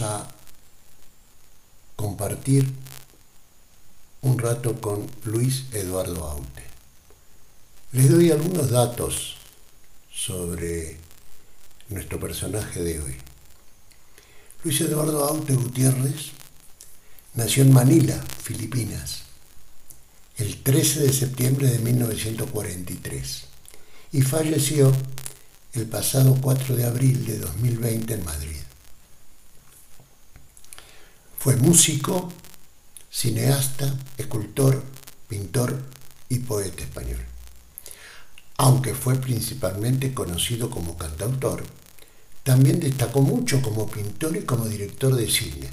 a compartir un rato con Luis Eduardo Aute. Les doy algunos datos sobre nuestro personaje de hoy. Luis Eduardo Aute Gutiérrez nació en Manila, Filipinas, el 13 de septiembre de 1943 y falleció el pasado 4 de abril de 2020 en Madrid. Fue músico, cineasta, escultor, pintor y poeta español. Aunque fue principalmente conocido como cantautor, también destacó mucho como pintor y como director de cine.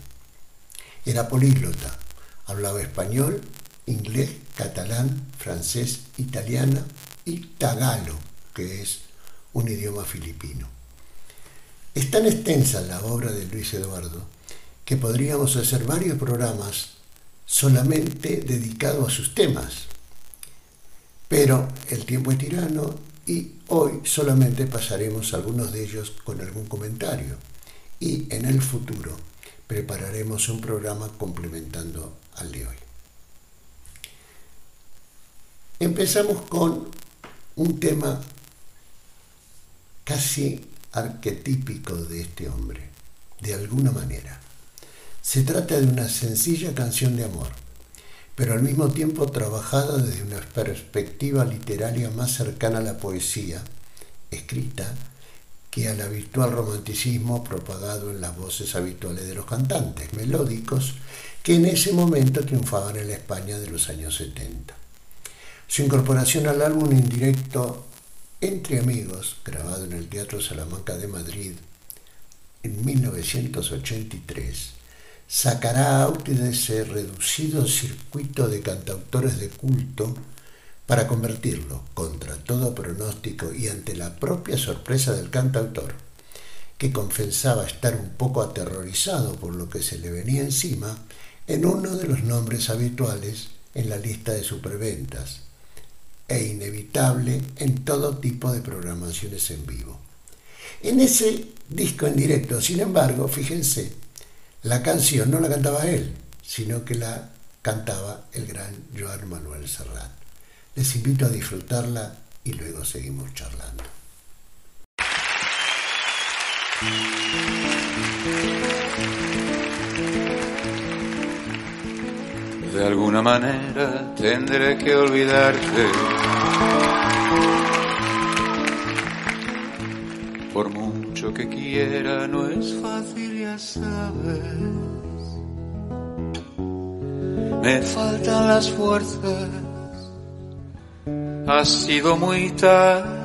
Era políglota, hablaba español, inglés, catalán, francés, italiano y tagalo, que es un idioma filipino. Es tan extensa la obra de Luis Eduardo que podríamos hacer varios programas solamente dedicados a sus temas. Pero el tiempo es tirano y hoy solamente pasaremos algunos de ellos con algún comentario. Y en el futuro prepararemos un programa complementando al de hoy. Empezamos con un tema casi arquetípico de este hombre, de alguna manera. Se trata de una sencilla canción de amor, pero al mismo tiempo trabajada desde una perspectiva literaria más cercana a la poesía, escrita, que al habitual romanticismo propagado en las voces habituales de los cantantes melódicos que en ese momento triunfaban en la España de los años 70. Su incorporación al álbum en directo Entre Amigos, grabado en el Teatro Salamanca de Madrid en 1983, sacará a de ese reducido circuito de cantautores de culto para convertirlo, contra todo pronóstico y ante la propia sorpresa del cantautor, que confesaba estar un poco aterrorizado por lo que se le venía encima, en uno de los nombres habituales en la lista de superventas e inevitable en todo tipo de programaciones en vivo. En ese disco en directo, sin embargo, fíjense, la canción no la cantaba él, sino que la cantaba el gran Joan Manuel Serrat. Les invito a disfrutarla y luego seguimos charlando. De alguna manera tendré que olvidarte. Mucho que quiera, no es fácil sabes. Me faltan las fuerzas, ha sido muy tarde.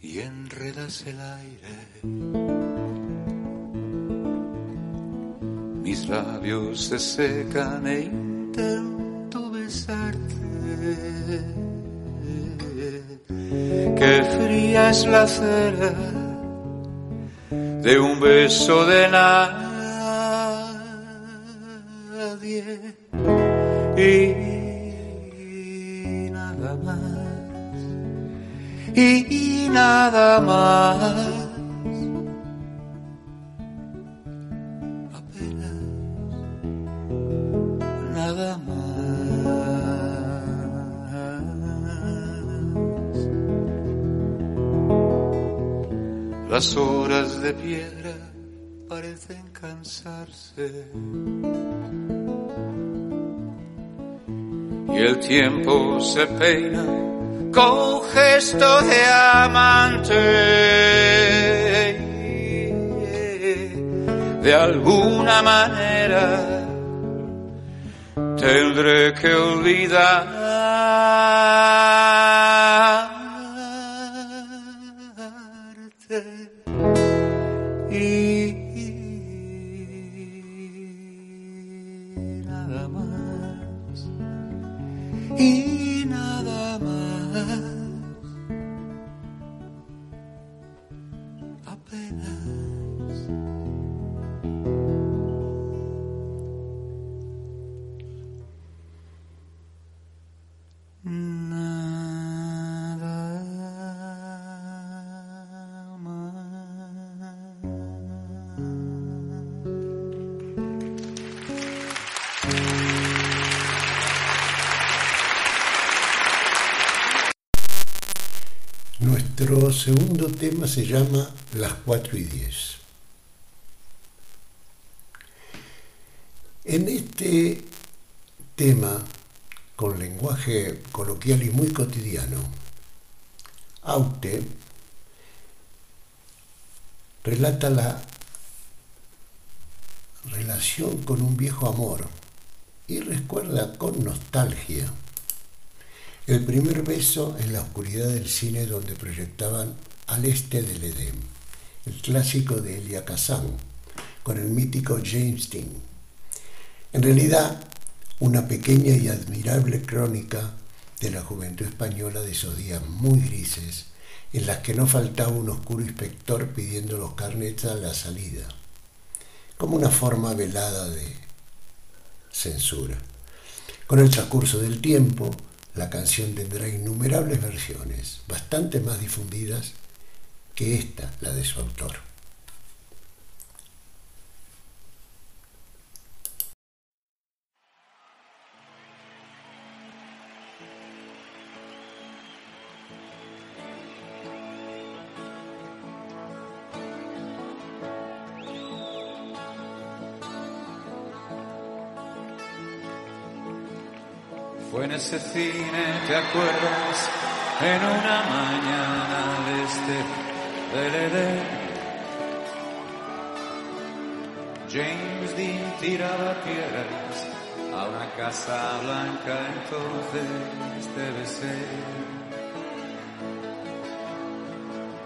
Y enredas el aire. Mis labios se secan e intento besarte. Qué fría es la cera de un beso de nadie. Nada más. Apenas nada más. Las horas de piedra parecen cansarse. Y el tiempo se peina con gesto de amante. De alguna manera tendré que olvidarte. Segundo tema se llama Las 4 y 10. En este tema, con lenguaje coloquial y muy cotidiano, Aute relata la relación con un viejo amor y recuerda con nostalgia el primer beso en la oscuridad del cine donde proyectaban Al este del Edén, el clásico de Elia Kazan, con el mítico James Dean. En realidad, una pequeña y admirable crónica de la juventud española de esos días muy grises, en las que no faltaba un oscuro inspector pidiendo los carnets a la salida, como una forma velada de censura. Con el transcurso del tiempo, la canción tendrá innumerables versiones, bastante más difundidas que esta, la de su autor. Fue en ese cine, ¿te acuerdas? En una mañana de este del Edén. James Dean tiraba piedras a una casa blanca, entonces debe ser.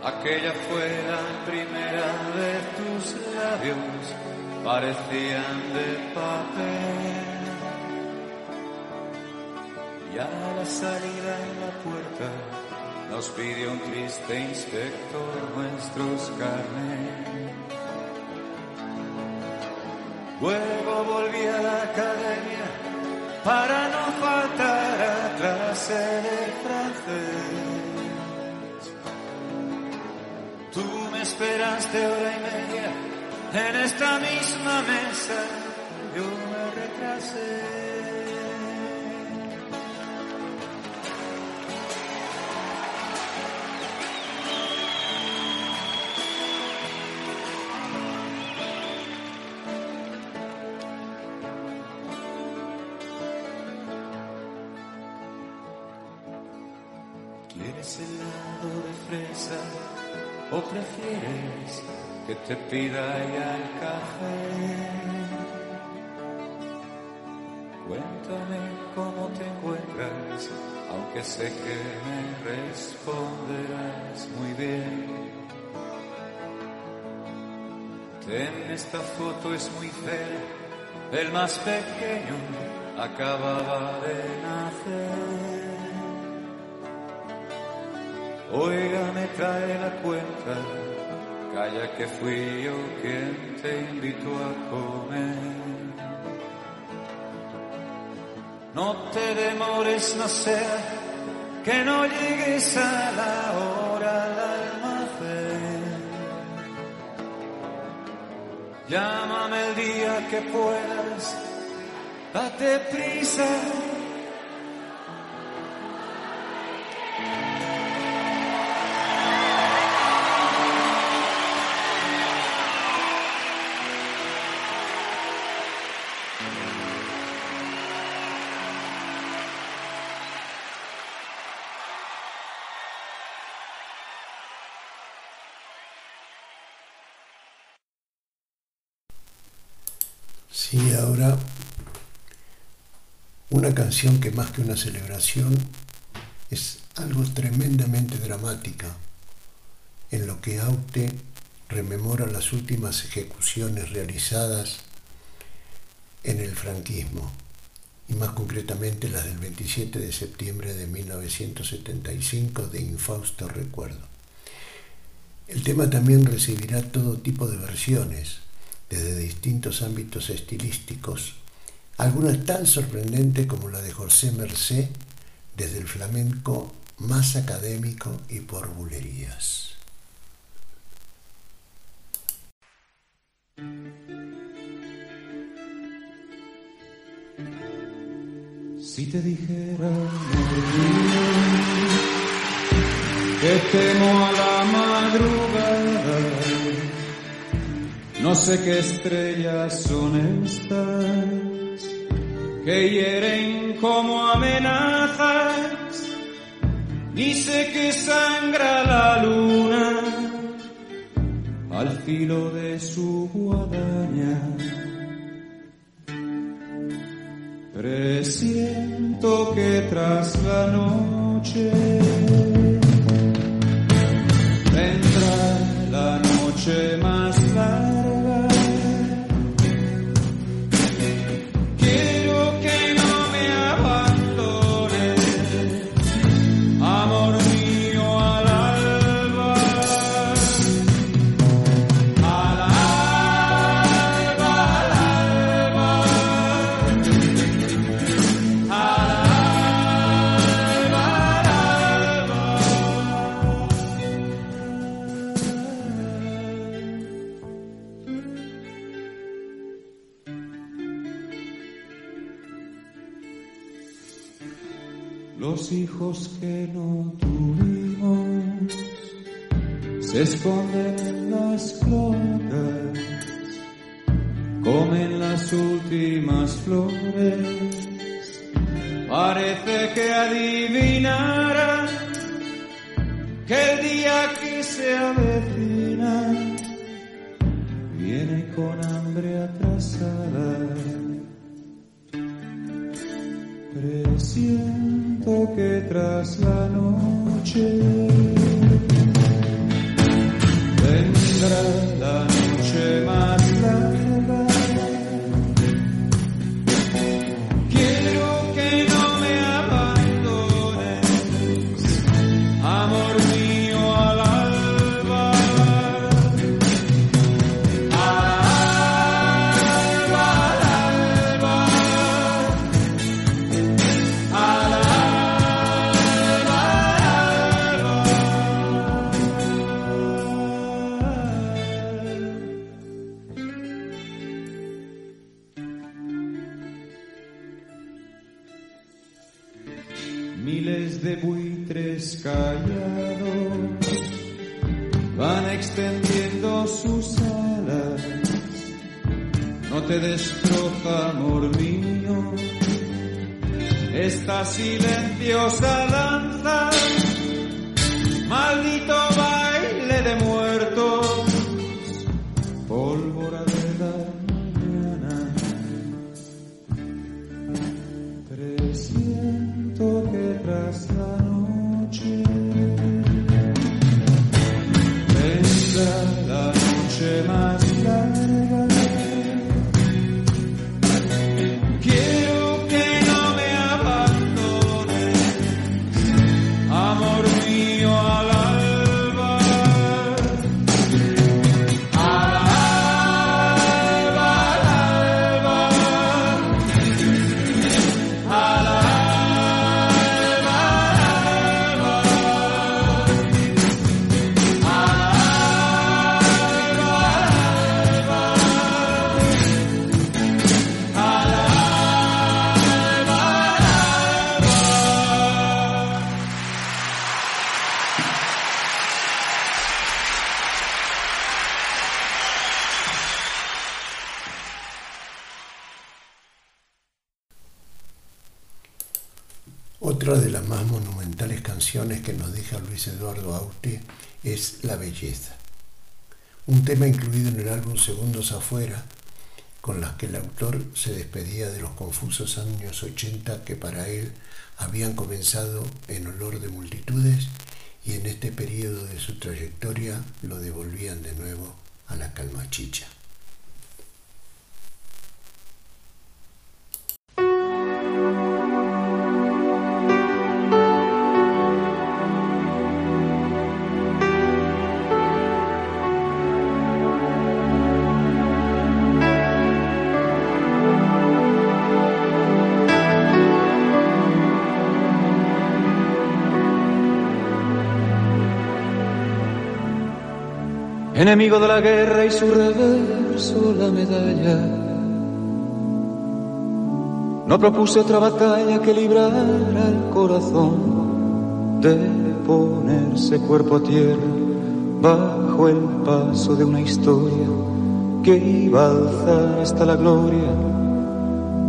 Aquella fue la primera de tus labios, parecían de papel y a la salida en la puerta nos pidió un triste inspector nuestros carnes. Luego volví a la academia para no faltar a clase de francés. Tú me esperaste hora y media en esta misma mesa, yo me retrasé. De fresa o prefieres que te pida ya el café? Cuéntame cómo te encuentras, aunque sé que me responderás muy bien. Ten, esta foto es muy fea, el más pequeño acababa de nacer. Oiga, me trae la cuenta, calla que fui yo quien te invitó a comer. No te demores, no sea que no llegues a la hora al almacén. Llámame el día que puedas, date prisa canción que más que una celebración es algo tremendamente dramática, en lo que Aute rememora las últimas ejecuciones realizadas en el franquismo, y más concretamente las del 27 de septiembre de 1975 de infausto recuerdo. El tema también recibirá todo tipo de versiones, desde distintos ámbitos estilísticos, algunas tan sorprendentes como la de José Mercé, desde el flamenco más académico y por bulerías. Si te dijera que temo a la madrugada, no sé qué estrellas son estas que hieren como amenazas, sé que sangra la luna al filo de su guadaña. Presiento que tras la noche vendrá la noche más Hijos que no tuvimos se esconden en las cloacas, comen las últimas flores. Parece que adivinara que el día que se avecina viene con hambre atrasada. Presiento que tras la noche Miles de buitres callados van extendiendo sus alas. No te destroza, amor mío, esta silenciosa danza. Es La Belleza, un tema incluido en el álbum Segundos Afuera, con las que el autor se despedía de los confusos años 80 que para él habían comenzado en olor de multitudes y en este periodo de su trayectoria lo devolvían de nuevo a la calma chicha. Enemigo de la guerra y su reverso la medalla. No propuse otra batalla que librar al corazón de ponerse cuerpo a tierra bajo el paso de una historia que iba a alzar hasta la gloria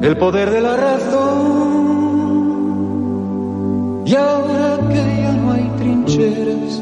el poder de la razón. Y ahora que ya no hay trincheras,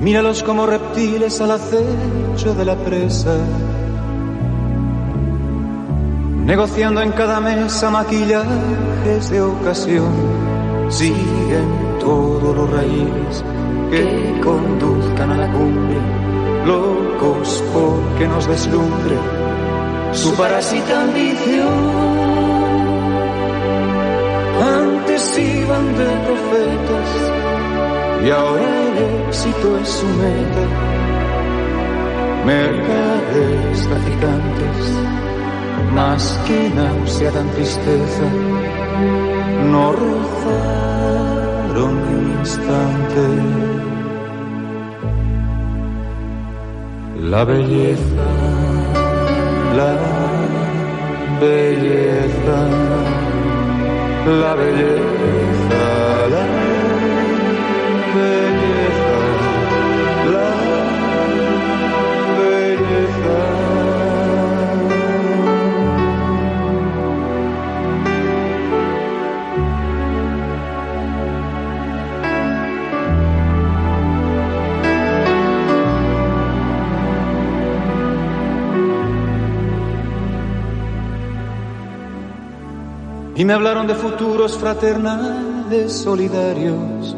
Míralos como reptiles al acecho de la presa, negociando en cada mesa maquillajes de ocasión. Siguen todos los raíles que conduzcan a la cumbre, locos porque nos deslumbre su parásita ambición. Antes iban de profetas y ahora el éxito es su meta. Mercaderes traficantes, más que náusea dan tristeza, no rozaron ni un instante. La belleza, la belleza, la belleza, Y me hablaron de futuros fraternales solidarios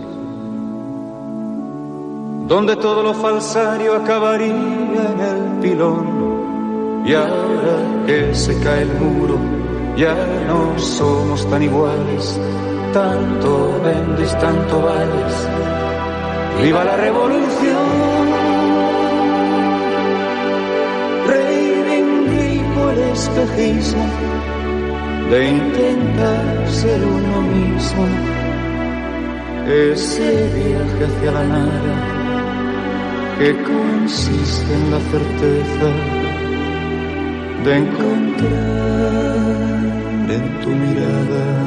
donde todo lo falsario acabaría en el pilón. Y ahora que se cae el muro, ya no somos tan iguales, tanto vendes, tanto vales. ¡Viva la revolución! Reivindico el espejismo de intentar ser uno mismo, ese viaje hacia la nada que consiste en la certeza de encontrar en tu mirada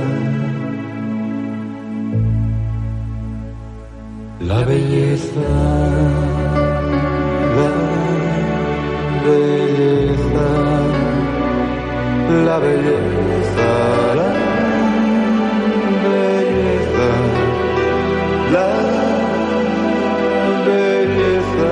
la belleza, la belleza, la belleza, la belleza, la belleza.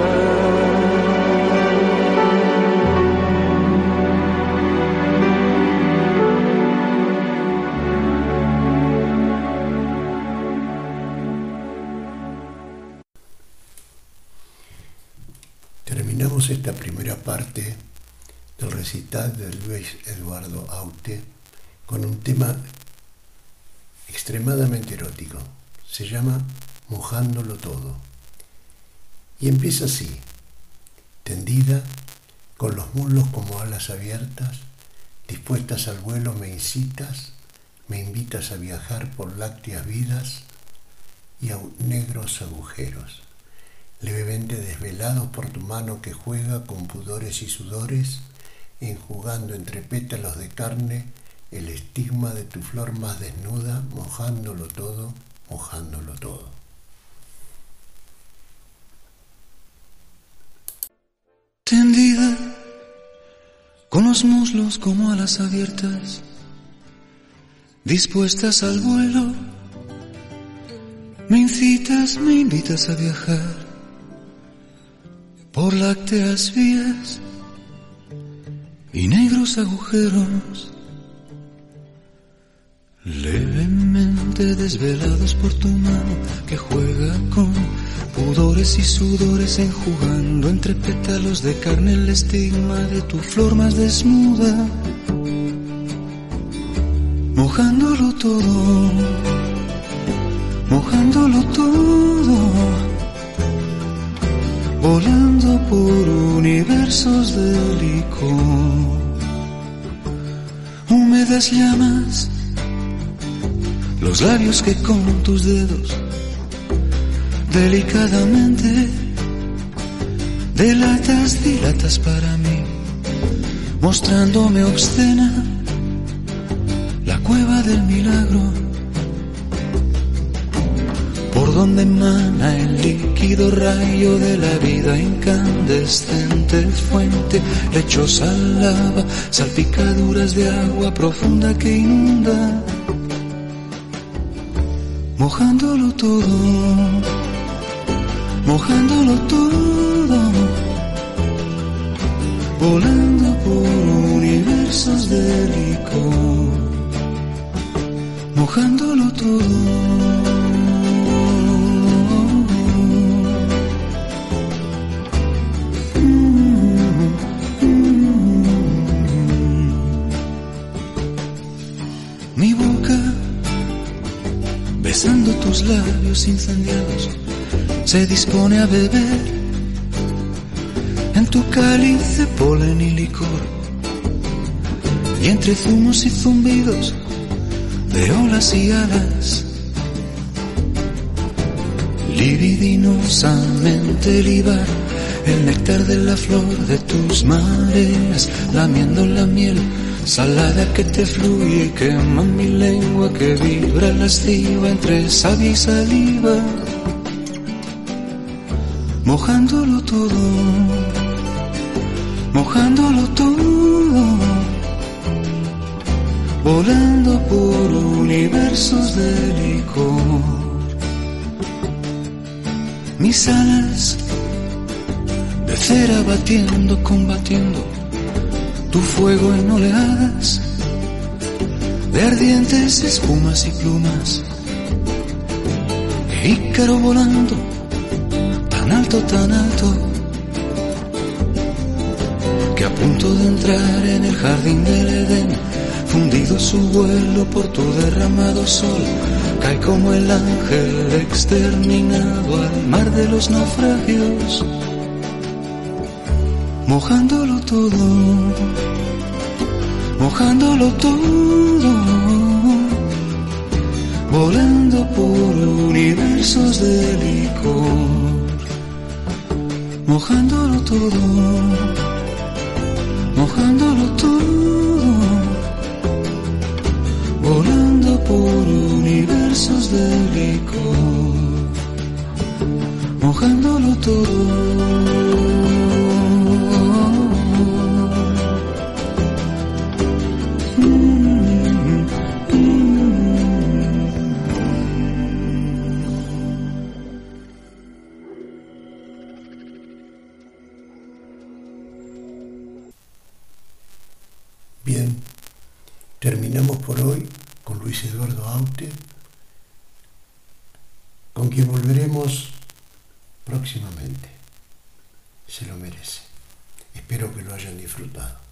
Terminamos esta primera parte del recital de Luis Eduardo Aute con un tema extremadamente erótico. Se llama Mojándolo todo. Y empieza así, tendida, con los muslos como alas abiertas, dispuestas al vuelo me incitas, me invitas a viajar por lácteas vidas y a negros agujeros levemente desvelado por tu mano que juega con pudores y sudores, enjugando entre pétalos de carne el estigma de tu flor más desnuda, mojándolo todo, mojándolo todo. Tendida, con los muslos como alas abiertas, dispuestas al vuelo, me incitas, me invitas a viajar por lácteas vías y negros agujeros, levemente desvelados por tu mano que juega con pudores y sudores enjugando entre pétalos de carne el estigma de tu flor más desnuda, mojándolo todo, mojándolo todo, volando por universos de licor, húmedas llamas, los labios que con tus dedos delicadamente delatas, dilatas para mí, mostrándome obscena la cueva del milagro, donde emana el líquido rayo de la vida incandescente, fuente lechosa lava, salpicaduras de agua profunda que inunda, mojándolo todo mojándolo todo, volando por universos de licor, mojándolo todo. Tus labios incendiados se dispone a beber en tu cáliz de polen y licor. Y entre zumos y zumbidos de olas y alas, libidinosamente libar el néctar de la flor de tus mareas, lamiendo la miel salada que te fluye quema mi lengua que vibra lasciva entre savia y saliva. Mojándolo todo, mojándolo todo, volando por universos de licor. Mis alas de cera batiendo, combatiendo tu fuego en oleadas de ardientes espumas y plumas. Ícaro volando alto, tan alto, que a punto de entrar en el jardín del Edén, fundido su vuelo por tu derramado sol, cae como el ángel exterminado al mar de los naufragios, mojándolo todo, mojándolo todo. Volando por universos de licor mojándolo todo, mojándolo todo, volando por universos de licor, mojándolo todo. Quien volveremos próximamente. Se lo merece. Espero que lo hayan disfrutado.